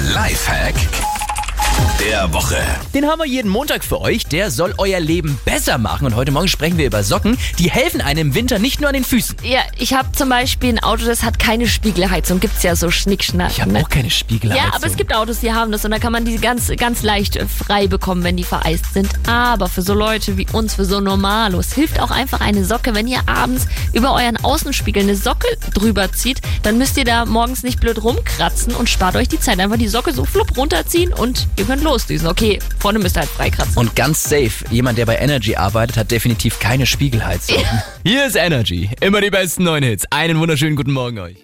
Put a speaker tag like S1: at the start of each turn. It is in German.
S1: Lifehack der Woche.
S2: Den haben wir jeden Montag für euch. Der soll euer Leben besser machen. Und heute Morgen sprechen wir über Socken. Die helfen einem im Winter nicht nur an den Füßen.
S3: Ja, ich habe zum Beispiel ein Auto, das hat keine Spiegelheizung. Gibt's ja so Schnickschnack.
S2: Ich habe
S3: ne?
S2: auch keine Spiegelheizung.
S3: Ja, aber es gibt Autos, die haben das und da kann man die ganz, ganz leicht äh, frei bekommen, wenn die vereist sind. Aber für so Leute wie uns, für so Normalos, hilft auch einfach eine Socke. Wenn ihr abends über euren Außenspiegel eine Socke drüber zieht, dann müsst ihr da morgens nicht blöd rumkratzen und spart euch die Zeit. Einfach die Socke so flupp runterziehen und ihr könnt losdüsen. Okay, vorne müsst ihr halt freikratzen.
S2: Und ganz safe, jemand, der bei Energy arbeitet, hat definitiv keine Spiegelheizung. Hier ist Energy. Immer die besten neuen Hits. Einen wunderschönen guten Morgen euch.